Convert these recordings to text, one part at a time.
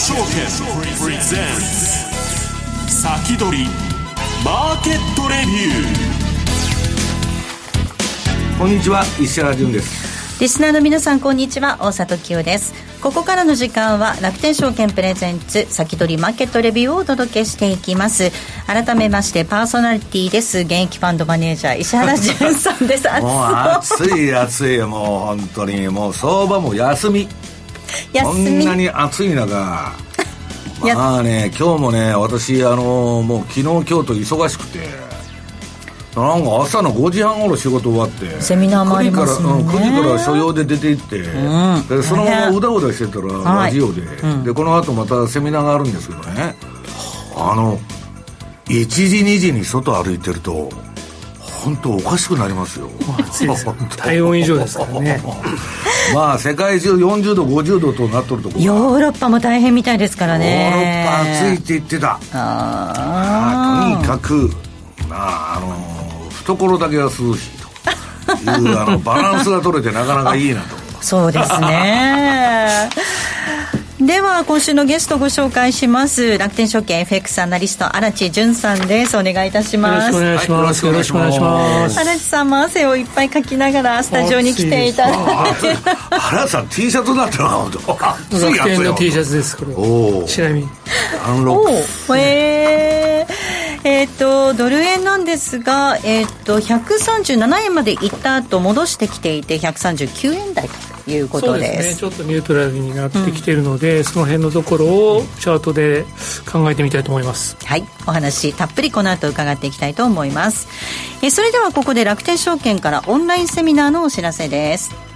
証券プレゼンツ先取りマーケットレビュー。こんにちは石原潤です。リスナーの皆さんこんにちは。大里清です。ここからの時間は楽天証券プレゼンツ先取りマーケットレビューをお届けしていきます。改めましてパーソナリティです。現役ファンドマネージャー石原潤さんです。もう暑い暑い。もう本当にもう相場も休みこんなに暑い中。まあね今日もね私あのもう昨日今日と忙しくて。なんか朝の5時半頃仕事終わって。セミナーもありますもん、ね、9時から所用で出て行って、うん、でそのままうだうだしてたらラジオで、はい、でこの後またセミナーがあるんですけどね。あの1時2時に外歩いてると本当おかしくなりますよ。暑いです体温以上ですからね。まあ世界中40度50度となっとるとこヨーロッパも大変みたいですからね。ヨーロッパ暑いって言ってた。ああとにかくまああの懐だけは涼しいと。いうあのバランスが取れてなかなかいいなと。そうですねでは今週のゲストご紹介します。楽天証券 FX アナリスト荒地潤さんです。お願いいたします。よろしくお願いします、よろしくお願いします荒地さんも汗をいっぱいかきながらスタジオに来ていただいて。荒地さん T シャツだったな本当楽天の T シャツですこれおちなみに。アンロック。へええっ、ー、と、ドル円なんですが、えっ、ー、と、137円までいった後戻してきていて、139円台ということです。ね、ちょっとニュートラルになってきているので、うん、その辺のところをチャートで考えてみたいと思います。はい、お話たっぷりこの後伺っていきたいと思います。えそれではここで楽天証券からオンラインセミナーのお知らせです。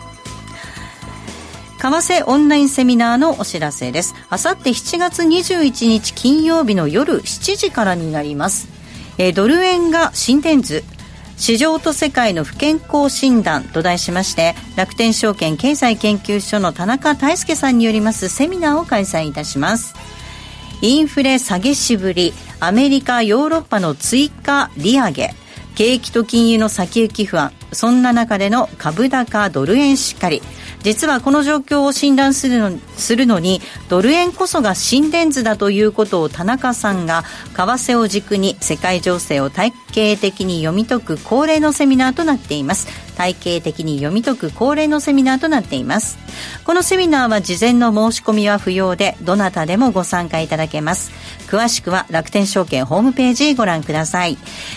為替オンラインセミナーのお知らせです。あさって7月21日金曜日の夜7時からになります。えー、ドル円が心電図、市場と世界の不健康診断と題しまして楽天証券経済研究所の田中泰介さんによりますセミナーを開催いたします。インフレ下げしぶりアメリカヨーロッパの追加利上げ。景気と金融の先行き不安。そんな中での株高ドル円しっかり。実はこの状況を診断するのするのにドル円こそが心電図だということを田中さんが為替を軸に世界情勢を体系的に読み解く恒例のセミナーとなっています。体系的に読み解く恒例のセミナーとなっています。このセミナーは事前の申し込みは不要でどなたでもご参加いただけます。詳しくは楽天証券ホームページご覧ください。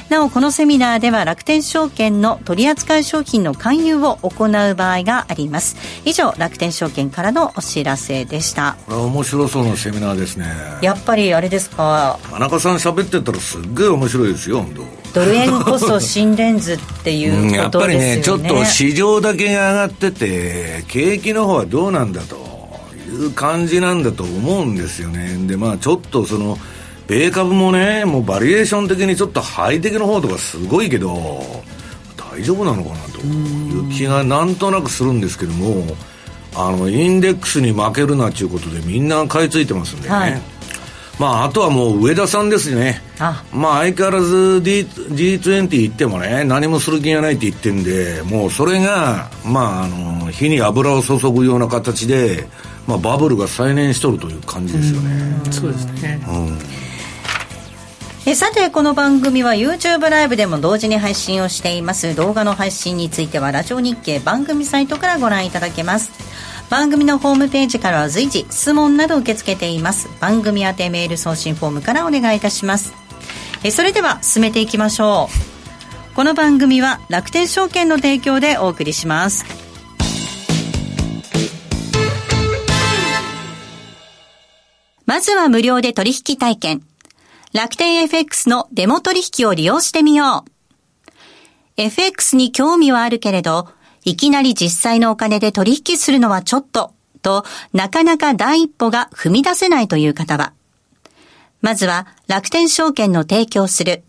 なおこのセミナーでは楽天証券の取扱い商品の勧誘を行う場合があります。以上楽天証券からのお知らせでした。これは面白そうなセミナーですね。やっぱりあれですか？田中さん喋ってたらすっげえ面白いですよ本当。ドル円こそ心電図っていうことですよね、やっぱりねちょっと市場だけが上がってて景気の方はどうなんだという感じなんだと思うんですよね。でまあちょっとその米株もねもうバリエーション的にちょっとハイテクの方とかすごいけど大丈夫なのかなという気がなんとなくするんですけどもあのインデックスに負けるなっていうことでみんな買い付いてますんでね、はい、まああとはもう上田さんですね。まあ相変わらず D G20 行ってもね何もする気がないって言ってんでもうそれがまああの火に油を注ぐような形で、まあ、バブルが再燃しとるという感じですよね。そうですね、うんえさてこの番組は YouTube ライブでも同時に配信をしています。動画の配信についてはラジオ日経番組サイトからご覧いただけます。番組のホームページからは随時質問など受け付けています。番組宛てメール送信フォームからお願いいたします。えそれでは進めていきましょう。この番組は楽天証券の提供でお送りします。まずは無料で取引体験。楽天 FX のデモ取引を利用してみよう。FX に興味はあるけれど、いきなり実際のお金で取引するのはちょっと、となかなか第一歩が踏み出せないという方は、まずは楽天証券の提供する。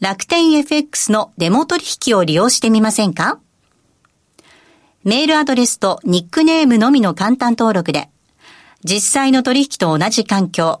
楽天 FX のデモ取引を利用してみませんか？メールアドレスとニックネームのみの簡単登録で、実際の取引と同じ環境、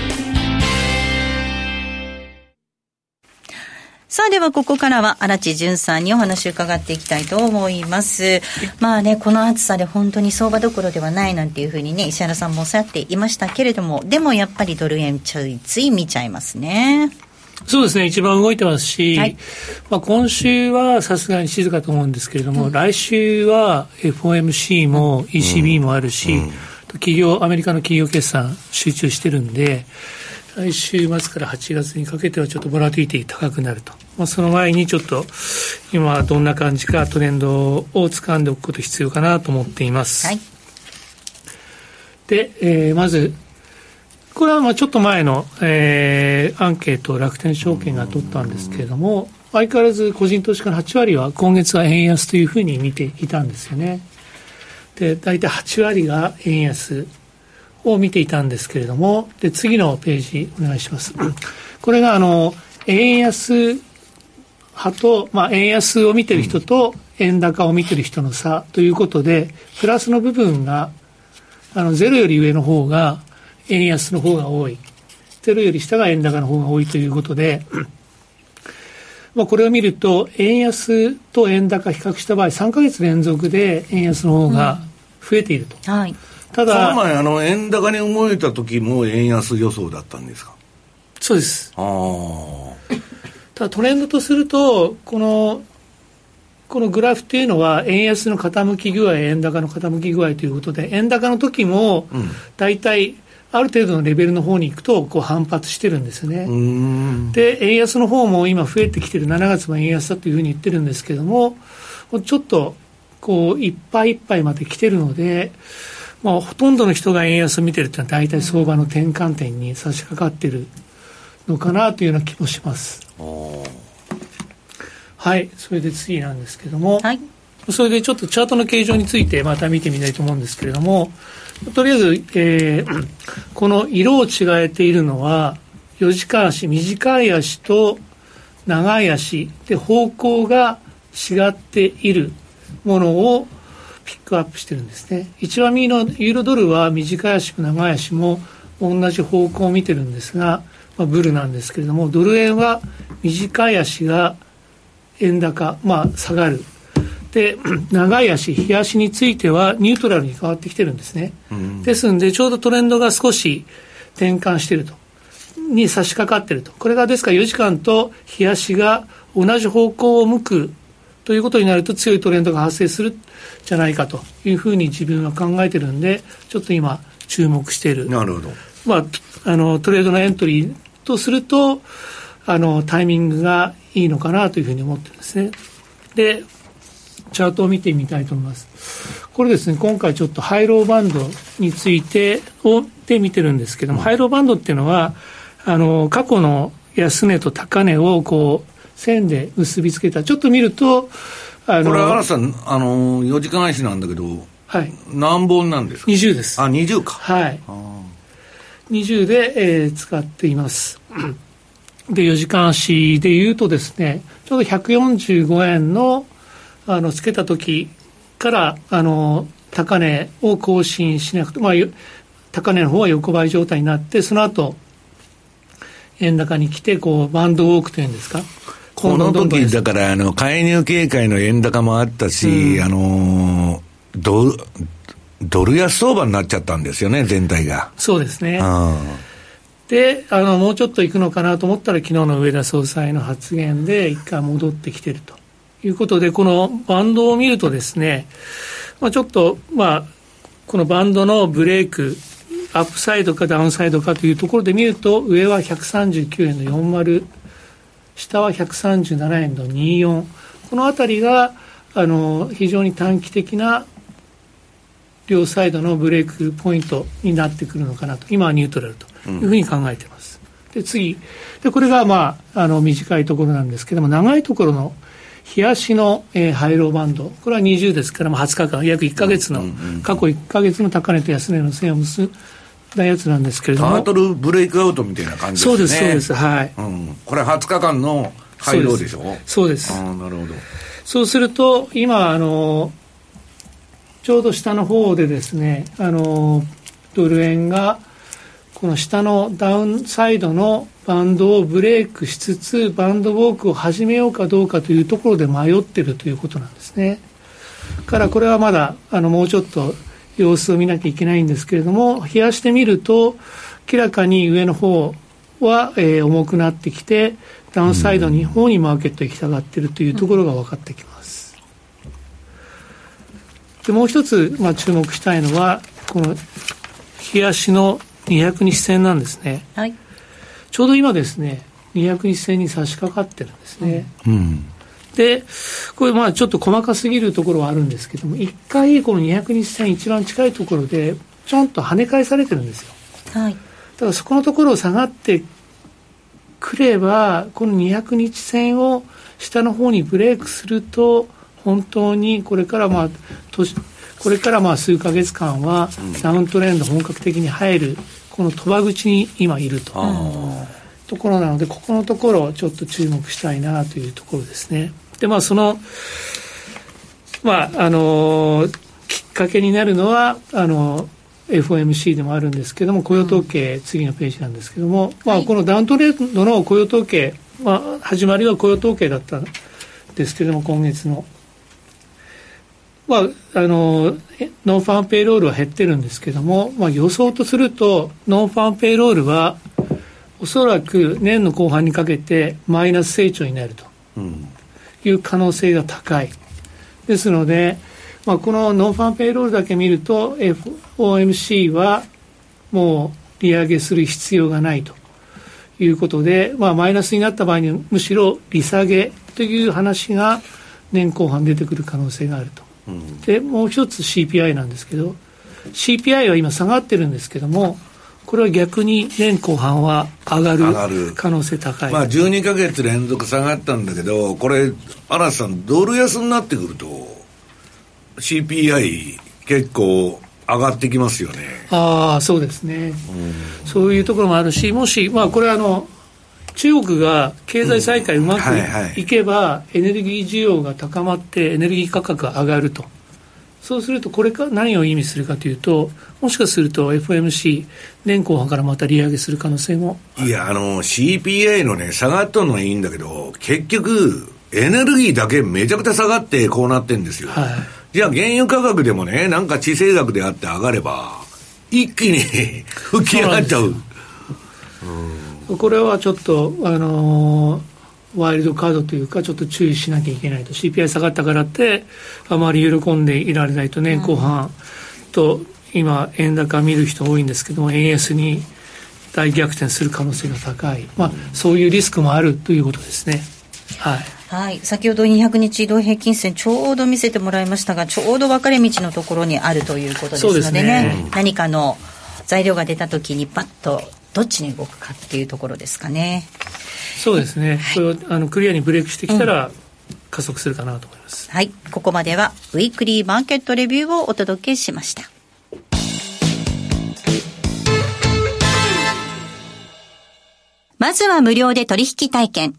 さあではここからは荒地淳さんにお話を伺っていきたいと思います。まあね、この暑さで本当に相場どころではないなんていうふうにね、石原さんもおっしゃっていましたけれども、でもやっぱりドル円ちょいつい見ちゃいますね。そうですね、一番動いてますし、はい、まあ、今週はさすがに静かと思うんですけれども、うん、来週は FOMC も ECB もあるし、うんうん、企業、アメリカの企業決算集中してるんで、来週末から8月にかけてはちょっとボラティティ高くなると。まあ、その前にちょっと今どんな感じかトレンドを掴んでおくこと必要かなと思っています。はい、で、えー、まず、これはまあちょっと前の、えー、アンケートを楽天証券が取ったんですけれども、相変わらず個人投資家の8割は今月は円安というふうに見ていたんですよね。で、大体8割が円安を見ていたんですけれども、で、次のページお願いします。これが、あの、円安派と、まあ、円安を見てる人と円高を見てる人の差ということで、プラスの部分が、あの、ゼロより上の方が、円安の方が多い。ゼロより下が円高の方が多いということで、まあ、これを見ると、円安と円高比較した場合、3か月連続で円安の方が増えていると。うん、はい。ただ、この前、あの、円高に思えた時も円安予想だったんですか？そうです。ああ。ただトレンドとすると、この、このグラフっていうのは、円安の傾き具合、円高の傾き具合ということで、円高の時も、大体、ある程度のレベルの方に行くと、こう反発してるんですね。で、円安の方も今増えてきてる、7月も円安だというふうに言ってるんですけども、ちょっと、こう、いっぱいいっぱいまで来てるので、まあ、ほとんどの人が円安を見てるっていうのは大体相場の転換点に差し掛かってるのかなというような気もします。はい、それで次なんですけども、はい、それでちょっとチャートの形状についてまた見てみたいと思うんですけれども、とりあえず、えー、この色を違えているのは、4時間足、短い足と長い足で方向が違っているものをピックアップしてるんですね。一番右のユーロドルは短い足も長い足も同じ方向を見てるんですが、まあ、ブルなんですけれども、ドル円は短い足が円高、まあ、下がる。で、長い足、日足についてはニュートラルに変わってきてるんですね。うん、ですんで、ちょうどトレンドが少し転換していると。に差し掛かっていると。これがですから4時間と日足が同じ方向を向くということになると強いトレンドが発生するじゃないかというふうに自分は考えてるんで、ちょっと今注目している。なるほど。まあ、あの、トレードのエントリーとすると、あの、タイミングがいいのかなというふうに思ってるんですね。で、チャートを見てみたいと思います。これですね、今回ちょっとハイローバンドについてをで見てるんですけども、うん、ハイローバンドっていうのは、あの、過去の安値と高値をこう、線で結びつけた。ちょっと見ると、あの、これ、原さん、あの、4時間足なんだけど、はい。何本なんですか ?20 です。あ、20か。はい。20で、えー、使っています。で、4時間足で言うとですね、ちょうど145円の、あの、つけた時から、あの、高値を更新しなくて、まあ、高値の方は横ばい状態になって、その後、円高に来て、こう、バンドウォークというんですか。この時だから、あの、介入警戒の円高もあったし、うん、あの、ドドル安相場になっちゃったんですよね、全体が。そうですね。であのもうちょっと行くのかなと思ったら昨日の上田総裁の発言で一回戻ってきてるということでこのバンドを見るとですね、まあ、ちょっとまあこのバンドのブレイクアップサイドかダウンサイドかというところで見ると上は139円の40下は137円の24この辺りがあの非常に短期的な両サイドのブレイクポイントになってくるのかなと。今はニュートラルというふうに考えています、うん、で次。でこれが、まあ、あの短いところなんですけども長いところの冷やしの、えー、ハイローバンド。これは20ですから、まあ、20日間約1か月の、過去1か月の高値と安値の線を結んだやつなんですけれども。タートルブレイクアウトみたいな感じですね。そうですそうですはい、うん、これ20日間のハイローでしょ？そうですあなるほど。そうすると今あのちょうど下の方でですねあのドル円がこの下のダウンサイドのバンドをブレイクしつつバンドウォークを始めようかどうかというところで迷ってるということなんですね。からこれはまだあのもうちょっと様子を見なきゃいけないんですけれども冷やしてみると明らかに上の方は、えー、重くなってきてダウンサイドに方にマーケット行きたがっているというところが分かってきます。でもう一つ、まあ、注目したいのはこの冷やしの200日線なんですね、はい、ちょうど今ですね200日線に差し掛かってるんですね、うん、でこれまあちょっと細かすぎるところはあるんですけども一回この200日線一番近いところでちょんと跳ね返されてるんですよ、はい、だからそこのところを下がってくればこの200日線を下の方にブレイクすると本当にこれからまあ年これからまあ数か月間はダウントレンド本格的に入るこの賭場口に今いるとところなのでここのところをちょっと注目したいなというところですね。でまあそのまああのきっかけになるのはあの FOMC でもあるんですけども雇用統計、うん、次のページなんですけども、まあ、このダウントレンドの雇用統計、まあ、始まりは雇用統計だったんですけども今月の。まあ、あの nonfarm payroll は減ってるんですけども、まあ、予想とすると nonfarm payroll はおそらく年の後半にかけてマイナス成長になるという可能性が高い。ですので、まあ、このノンファンペイロールだけ見ると FOMC はもう利上げする必要がないということで、まあ、マイナスになった場合にむしろ利下げという話が年後半出てくる可能性があると、うん、でもう一つ CPI なんですけど CPI は今下がってるんですけどもこれは逆に年後半は上がる可能性高い。まあ12か月連続下がったんだけど、これ、嵐さん、ドル安になってくると、CPI 結構上がってきますよね。ああ、そうですね。そういうところもあるし、もし、まあ、これあの、中国が経済再開うまくいけば、エネルギー需要が高まってエネルギー価格が上がると。そうすると、これか何を意味するかというと、もしかすると FMC、年後半からまた利上げする可能性もいや、あの、CPI のね、下がったのはいいんだけど、結局、エネルギーだけめちゃくちゃ下がってこうなってんですよ。はいじゃあ原油価格でもね、なんか地政学であって上がれば、一気に吹き上がっちゃう。うこれはちょっと、あのー、ワイルドカードというか、ちょっと注意しなきゃいけないと、CPI 下がったからって、あまり喜んでいられないとね、後半と、今、円高見る人多いんですけども、円安に大逆転する可能性が高い、まあ、そういうリスクもあるということですね。はい。はい、先ほど200日移動平均線ちょうど見せてもらいましたがちょうど分かれ道のところにあるということですのでね、ね、何かの材料が出た時にバッとどっちに動くかっていうところですかね。そうですね、はい、これをあのクリアにブレイクしてきたら、加速するかなと思います、はい。ここまではウィークリーマーケットレビューをお届けしました。まずは無料で取引体験。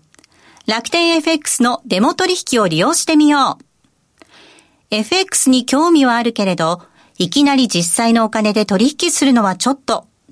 楽天 FX のデモ取引を利用してみよう。FX に興味はあるけれど、いきなり実際のお金で取引するのはちょっと、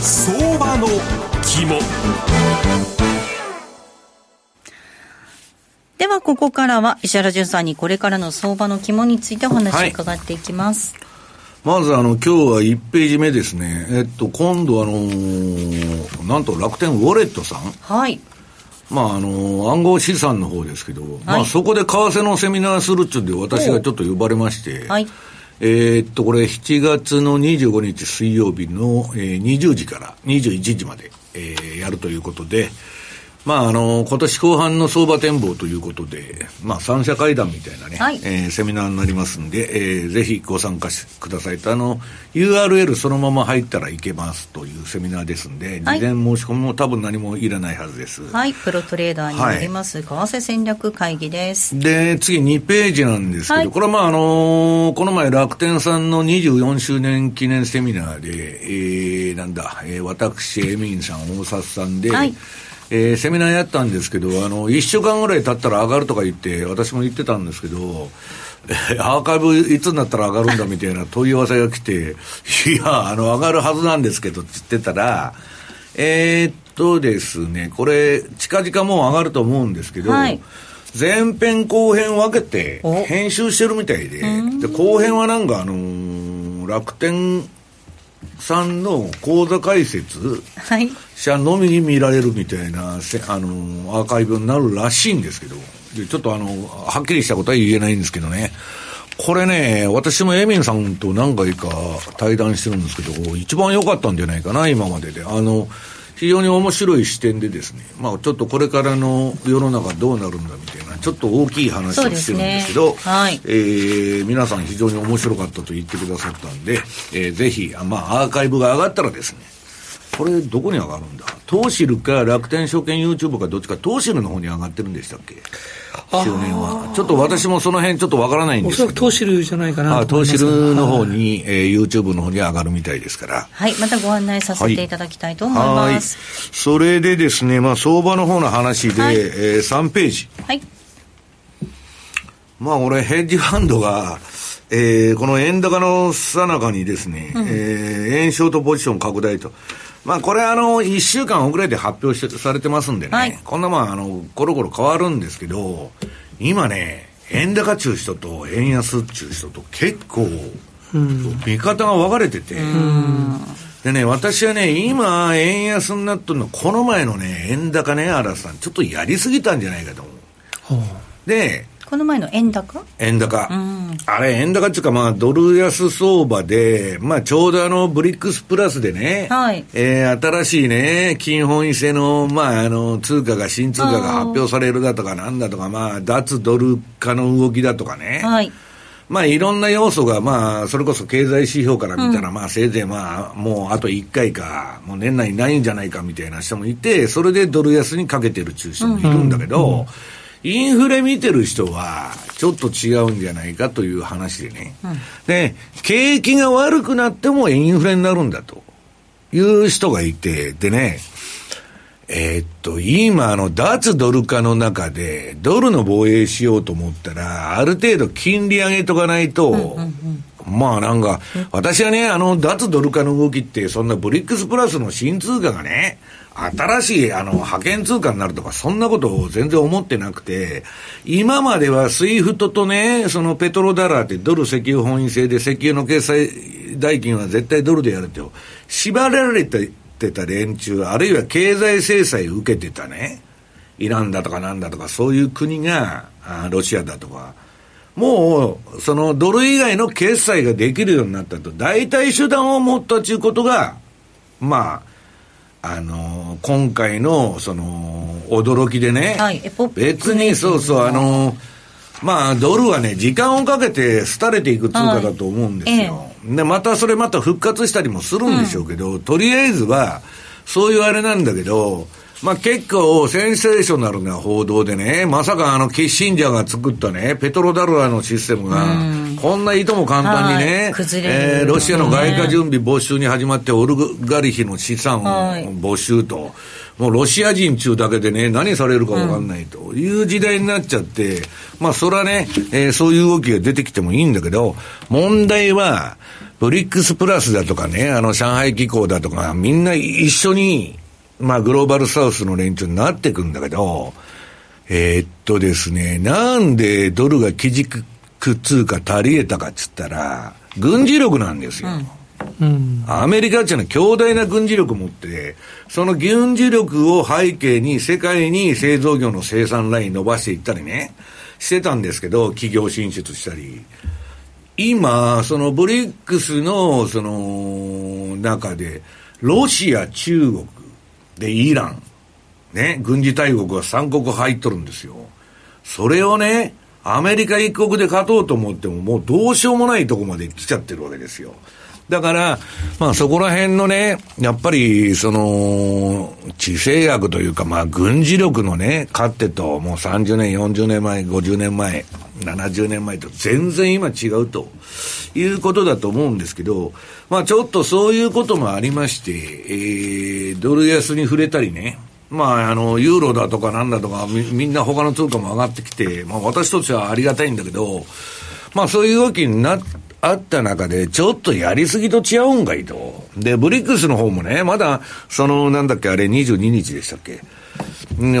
相場の肝。ではここからは石原淳さんにこれからの相場の肝についてお話を伺っていきます、はいまずあの今日は1ページ目ですね、えっと、今度あのー、なんと楽天ウォレットさん、はい。まああのー、暗号資産の方ですけど、はい、まあ、そこで為替のセミナーするっちゅうんで、私がちょっと呼ばれまして、はい、えー、っと、これ、7月の25日水曜日の、えー、20時から21時まで、えー、やるということで、まあ、あの、今年後半の相場展望ということで、まあ、三者会談みたいなね、はい、えー、セミナーになりますんで、えー、ぜひご参加くださいと、あの、URL そのまま入ったらいけますというセミナーですんで、事前申し込みも多分何もいらないはずです。はい、プロトレーダーになります、はい、為替戦略会議です。で、次2ページなんですけど、はい、これはまあ、あのー、この前楽天さんの24周年記念セミナーで、えー、なんだ、えー、私、エミンさん、大札さんで、はいえー、セミナーやったんですけど、あの、一週間ぐらい経ったら上がるとか言って、私も言ってたんですけど、アーカイブいつになったら上がるんだみたいな問い合わせが来て、いや、あの、上がるはずなんですけどって言ってたら、えー、っとですね、これ、近々もう上がると思うんですけど、はい、前編後編分けて編集してるみたいで、で後編はなんかあのー、楽天さんの口座開設者のみに見られるみたいな、あのアーカイブになるらしいんですけど、でちょっとあのはっきりしたことは言えないんですけどね、これね、私もエミンさんと何回か対談してるんですけど、一番良かったんじゃないかな、今までで。あの非常に面白い視点でですね、まあ、ちょっとこれからの世の中どうなるんだみたいな、ちょっと大きい話をしてるんですけど、ねはい、えー、皆さん非常に面白かったと言ってくださったんで、えー、ぜひ、まあ、アーカイブが上がったらですね、これどこに上がるんだ？トーシルか楽天証券 YouTube かどっちか、トーシルの方に上がってるんでしたっけ？周年は。ちょっと私もその辺ちょっとわからないんですけど。おそらくトーシルじゃないかなとトーシルの方に、えー、YouTube の方に上がるみたいですから。はい、またご案内させていただきたいと思います。はい、それでですね、まあ相場の方の話で、はい、えー、3ページ。はい。まあ俺、ヘッジファンドが、えー、この円高のさなかにですね、うん、えー、円ショートポジション拡大と。まあ、これあの、1週間遅れて発表してされてますんでね、はい、こんなまあ、あの、コロコロ変わるんですけど、今ね、円高中人と円安中人と結構、見方が分かれてて、でね、私はね、今、円安になってるのこの前のね、円高ね、荒さん、ちょっとやりすぎたんじゃないかと思う。で、この前の円高？円高。うん、あれ、円高っていうか、まあ、ドル安相場で、まあ、ちょうどあの、ブリックスプラスでね、はい。えー、新しいね、金本位制の、まあ、あの、通貨が、新通貨が発表されるだとか、なんだとか、まあ、脱ドル化の動きだとかね。はい。まあ、いろんな要素が、まあ、それこそ経済指標から見たら、まあ、せいぜいまあ、もうあと1回か、もう年内ないんじゃないかみたいな人もいて、それでドル安にかけてる中心もいるんだけど、インフレ見てる人は、ちょっと違うんじゃないかという話でね。うん、で、景気が悪くなってもインフレになるんだと。いう人がいて、でね、えー、っと、今、あの、脱ドル化の中で、ドルの防衛しようと思ったら、ある程度金利上げとかないと、まあなんか、私はね、あの、脱ドル化の動きって、そんな BRICS プラスの新通貨がね、新しい、あの、覇権通貨になるとか、そんなことを全然思ってなくて、今までは SWIFT とね、その petrodollar ってドル石油本位制で石油の決済代金は絶対ドルでやるって縛られてた連中、あるいは経済制裁を受けてたね、イランだとかなんだとか、そういう国が、あロシアだとか、もう、そのドル以外の決済ができるようになったと、代替手段を持ったということが、まあ、あの今回の、その、驚きでね、はい、別に、そうそう、あのまあ、ドルはね、時間をかけて廃れていく通貨だと思うんですよ。はいええ、で、またそれまた復活したりもするんでしょうけど、うん、とりあえずは、そういうあれなんだけど、まあ結構センセーショナルな報道でね、まさかあのキッシンジャーが作ったね、ペトロダルラのシステムが、こんないとも簡単にね、はい、えー、ロシアの外貨準備没収に始まって、オルガリヒの資産を没収と、はい、もうロシア人中だけでね、何されるか分かんないと。いう時代になっちゃって、まあそれはね、えー、そういう動きが出てきてもいいんだけど、問題は、ブリックスプラスだとかね、あの上海機構だとか、みんな一緒にまあ、グローバルサウスの連中になってくんだけど、えー、っとですね、なんでドルが基軸通貨足り得たかっつったら、軍事力なんですよ。うん、アメリカっていうのは強大な軍事力を持って、その軍事力を背景に世界に製造業の生産ライン伸ばしていったりね、してたんですけど、企業進出したり。今、そのブリックスの、その、中で、ロシア、中国、で、イラン、ね、軍事大国が3国入っとるんですよ。それをね、アメリカ一国で勝とうと思っても、もうどうしようもないとこまで来ちゃってるわけですよ。だから、まあそこら辺のね、やっぱり、その、地政学というか、まあ軍事力のね、勝手と、もう30年、40年前、50年前、70年前と全然今違うということだと思うんですけど、まあちょっとそういうこともありまして、えー、ドル安に触れたりね、まあ、あの、ユーロだとかなんだとかみ、みんな他の通貨も上がってきて、まあ私としてはありがたいんだけど、まあそういう動きになっあった中で、ちょっとやりすぎと違うんかいと。で、ブリックスの方もね、まだ、その、なんだっけ、あれ22日でしたっけ。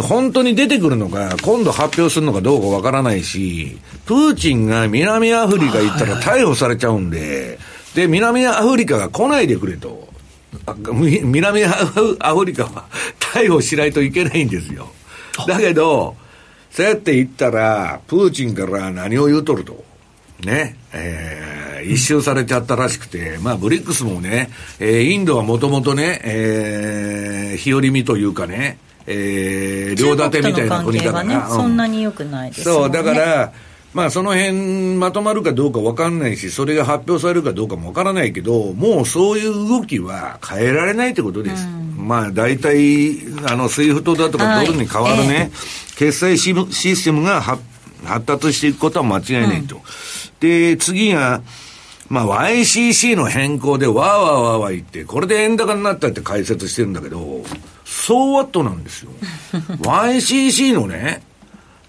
本当に出てくるのか、今度発表するのかどうかわからないし、プーチンが南アフリカ行ったら逮捕されちゃうんで、で、南アフリカが来ないでくれと。南アフリカは 逮捕しないといけないんですよ。だけど、そうやって言ったら、プーチンから何を言うとると。ね、えー、一周されちゃったらしくて、まあ、ブリックスもね、えー、インドはもともとね、えー、日和見というかね、えー、両立てみたいな国だから。ね、そんなに良くないです、ね、そう、だから、まあその辺まとまるかどうか分かんないし、それが発表されるかどうかも分からないけど、もうそういう動きは変えられないってことです。うん、まあ大体、あの、 SWIFT だとかドルに変わるね、はいえー、決済システムが発達していくことは間違いないと。うん、で、次が、まあ YCC の変更でわーわーわーわー言って、これで円高になったって解説してるんだけど、そうワットなんですよ。YCC のね、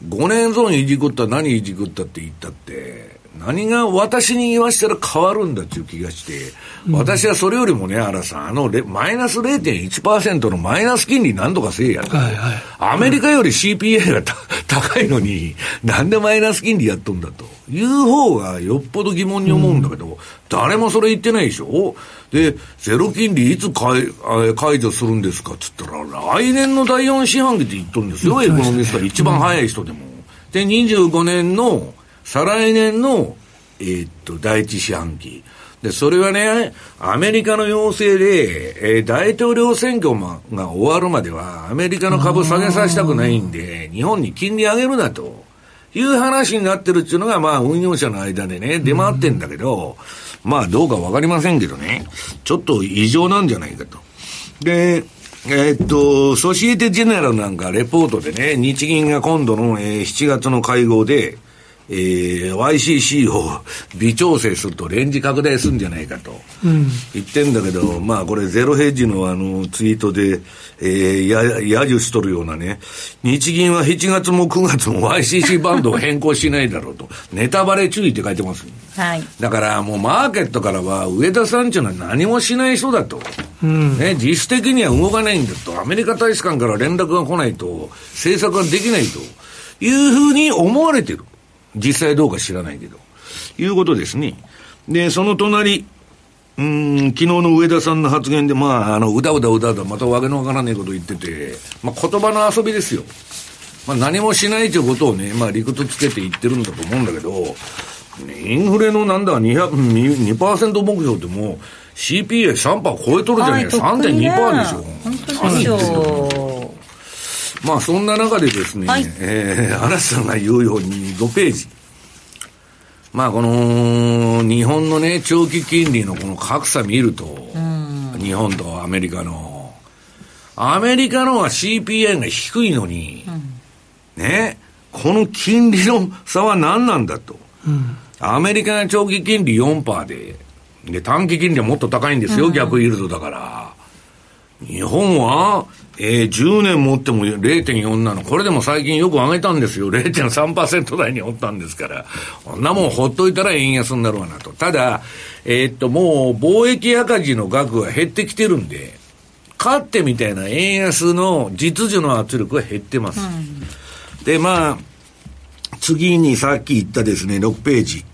5年ゾーンいじくった何いじくったって言ったって、何が私に言わしたら変わるんだっていう気がして、うん、私はそれよりもね、原さん、あのマイナス0.1%のマイナス金利何とかせえやと、はいはい、アメリカより CPI が高いのに、なんでマイナス金利やっとんだという方がよっぽど疑問に思うんだけど、うん、誰もそれ言ってないでしょ？で、ゼロ金利いつ解解除するんですかっつったら、来年の第4四半期って言っとるんですよ、エコノミスト。は一番早い人でも。で、25年の再来年の、えー、っと、第一四半期。で、それはね、アメリカの要請で、えー、大統領選挙が終わるまでは、アメリカの株下げさせたくないんで、日本に金利上げるなと。いう話になってるっていうのが、まあ、運用者の間でね、出回ってんだけど、まあ、どうかわかりませんけどね、ちょっと異常なんじゃないかと。で、えー、っと、ソシエテ・ジェネラルなんかレポートでね、日銀が今度の、えー、7月の会合で、えー、YCC を微調整するとレンジ拡大するんじゃないかと言ってんだけど、うん、まあこれゼロヘッジのあのツイートで、えー、や、やじしとるようなね、日銀は7月も9月も YCC バンドを変更しないだろうと、ネタバレ注意って書いてます。はい、だからもうマーケットからは上田さんっていうのは何もしない人だと、うん、ね、実質的には動かないんだと、アメリカ大使館から連絡が来ないと、政策ができないと。いうふうに思われてる。実際どうか知らないけど。いうことですね。で、その隣、うん、昨日の上田さんの発言で、まあ、あの、うだうだうだうだ、またわけのわからないこと言ってて、まあ、言葉の遊びですよ。まあ、何もしないということをね、まあ、理屈つけて言ってるんだと思うんだけど、インフレのなんだ、2%, 2目標ってもう、CPA3% 超えとるじゃない、はい、3.2%でしょ。本当ですよ。まあ、そんな中でですね、はい、えー、嵐さんが言うように5ページ。まあ、この、日本のね、長期金利のこの格差見ると、日本とアメリカの、アメリカのは CPI が低いのに、うん、ね、この金利の差は何なんだと。うん、アメリカの長期金利4%で、で、短期金利はもっと高いんですよ、うん、逆イールドだから。日本は、えー、10年持っても0.4なの。これでも最近よく上げたんですよ。0.3%台におったんですから。こんなもんほっといたら円安になるわなと。ただ、えー、っと、もう貿易赤字の額が減ってきてるんで、勝ってみたいな円安の実需の圧力が減ってます。うん、で、まあ、次にさっき言ったですね、6ページ。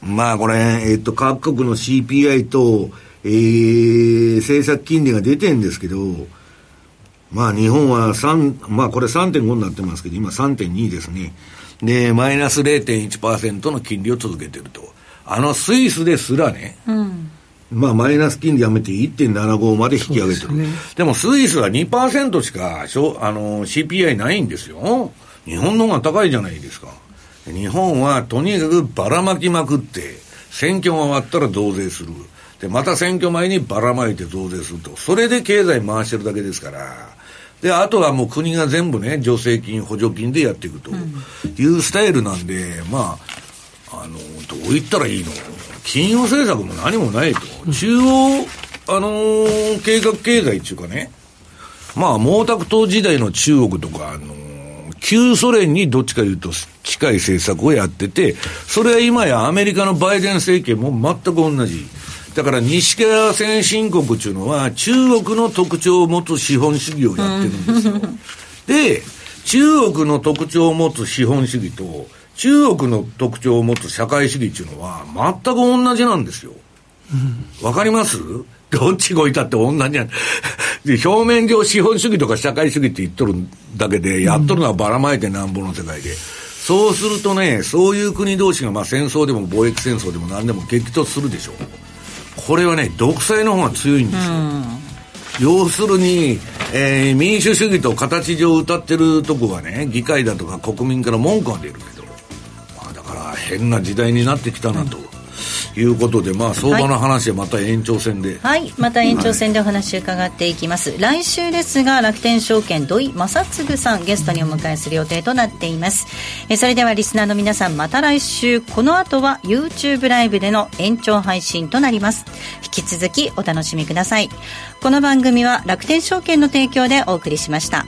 まあこれ、えー、っと、各国の CPI と、えー、政策金利が出てるんですけど、まあ日本は3、まあこれ3.5になってますけど、今3.2ですね。で、マイナス0.1%の金利を続けてると。あのスイスですらね、うん、まあマイナス金利やめて1.75まで引き上げてる。でね、でもスイスは2%しかしょあの CPI ないんですよ。日本の方が高いじゃないですか。日本はとにかくばらまきまくって、選挙が終わったら増税する。で、また選挙前にばらまいて増税すると。それで経済回してるだけですから。で、あとはもう国が全部ね、助成金、補助金でやっていくというスタイルなんで、まあ、あの、どう言ったらいいの？金融政策も何もないと。中央、あのー、計画経済っていうかね、まあ、毛沢東時代の中国とか、あのー、旧ソ連にどっちかいうと近い政策をやってて、それは今やアメリカのバイデン政権も全く同じ。だから西側先進国っていうのは中国の特徴を持つ資本主義をやってるんですよ。で、中国の特徴を持つ資本主義と中国の特徴を持つ社会主義っていうのは全く同じなんですよ。わ、かります？どっちがいたって同じやん。表面上資本主義とか社会主義って言っとるだけで、やっとるのはばらまいてなんぼの世界で。そうするとね、そういう国同士がまあ戦争でも貿易戦争でも何でも激突するでしょう。これはね、独裁の方が強いんですよ。要するに、えー、民主主義と形上歌ってるとこはね、議会だとか国民から文句が出るけど、まあだから変な時代になってきたなと。うんいうことで、まあ、相場の話はまた延長戦で、はい、はい、また延長戦でお話伺っていきます、はい、来週ですが楽天証券土井正嗣さんゲストにお迎えする予定となっています。えそれではリスナーの皆さんまた来週。この後は YouTube ライブでの延長配信となります。引き続きお楽しみください。この番組は楽天証券の提供でお送りしました。